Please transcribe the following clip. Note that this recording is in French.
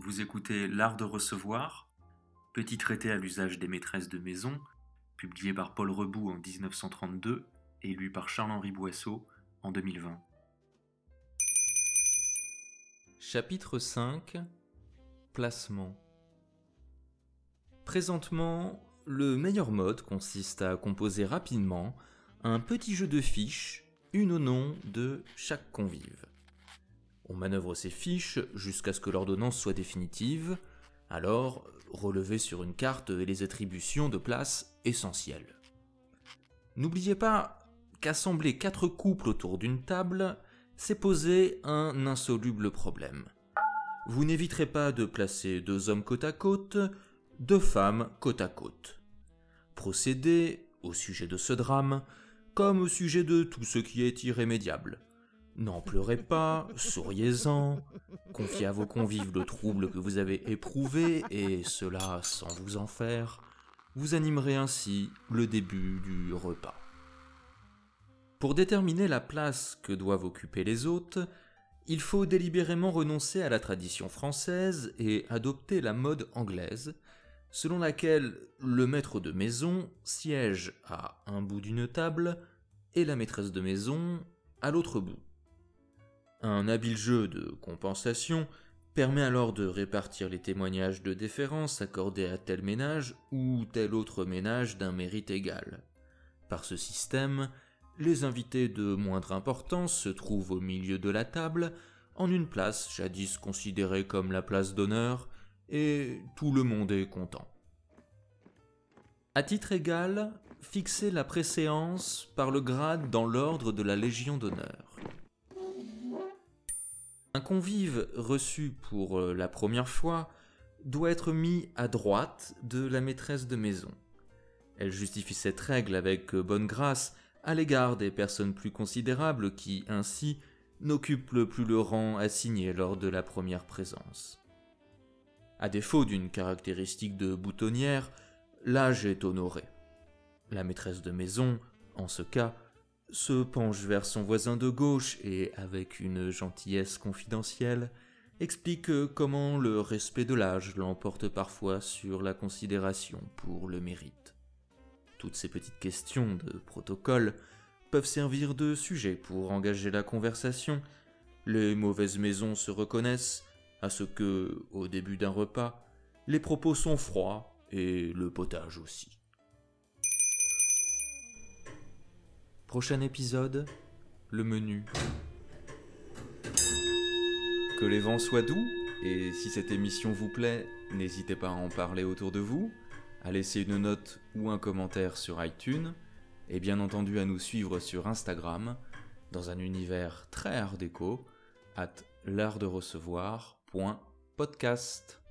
Vous écoutez L'art de recevoir, petit traité à l'usage des maîtresses de maison, publié par Paul Rebout en 1932 et lu par Charles-Henri Boisseau en 2020. Chapitre 5 Placement Présentement, le meilleur mode consiste à composer rapidement un petit jeu de fiches, une au nom de chaque convive. On manœuvre ces fiches jusqu'à ce que l'ordonnance soit définitive, alors relevez sur une carte les attributions de place essentielles. N'oubliez pas qu'assembler quatre couples autour d'une table, c'est poser un insoluble problème. Vous n'éviterez pas de placer deux hommes côte à côte, deux femmes côte à côte. Procédez, au sujet de ce drame, comme au sujet de tout ce qui est irrémédiable. N'en pleurez pas, souriez-en, confiez à vos convives le trouble que vous avez éprouvé, et cela sans vous en faire, vous animerez ainsi le début du repas. Pour déterminer la place que doivent occuper les hôtes, il faut délibérément renoncer à la tradition française et adopter la mode anglaise, selon laquelle le maître de maison siège à un bout d'une table et la maîtresse de maison à l'autre bout. Un habile jeu de compensation permet alors de répartir les témoignages de déférence accordés à tel ménage ou tel autre ménage d'un mérite égal. Par ce système, les invités de moindre importance se trouvent au milieu de la table, en une place jadis considérée comme la place d'honneur, et tout le monde est content. À titre égal, fixez la préséance par le grade dans l'ordre de la Légion d'honneur. Un convive reçu pour euh, la première fois doit être mis à droite de la maîtresse de maison. Elle justifie cette règle avec euh, bonne grâce à l'égard des personnes plus considérables qui, ainsi, n'occupent plus le rang assigné lors de la première présence. À défaut d'une caractéristique de boutonnière, l'âge est honoré. La maîtresse de maison, en ce cas, se penche vers son voisin de gauche et, avec une gentillesse confidentielle, explique comment le respect de l'âge l'emporte parfois sur la considération pour le mérite. Toutes ces petites questions de protocole peuvent servir de sujet pour engager la conversation. Les mauvaises maisons se reconnaissent à ce que, au début d'un repas, les propos sont froids et le potage aussi. Prochain épisode, le menu. Que les vents soient doux, et si cette émission vous plaît, n'hésitez pas à en parler autour de vous, à laisser une note ou un commentaire sur iTunes, et bien entendu à nous suivre sur Instagram, dans un univers très art déco, at l'art de recevoir.podcast.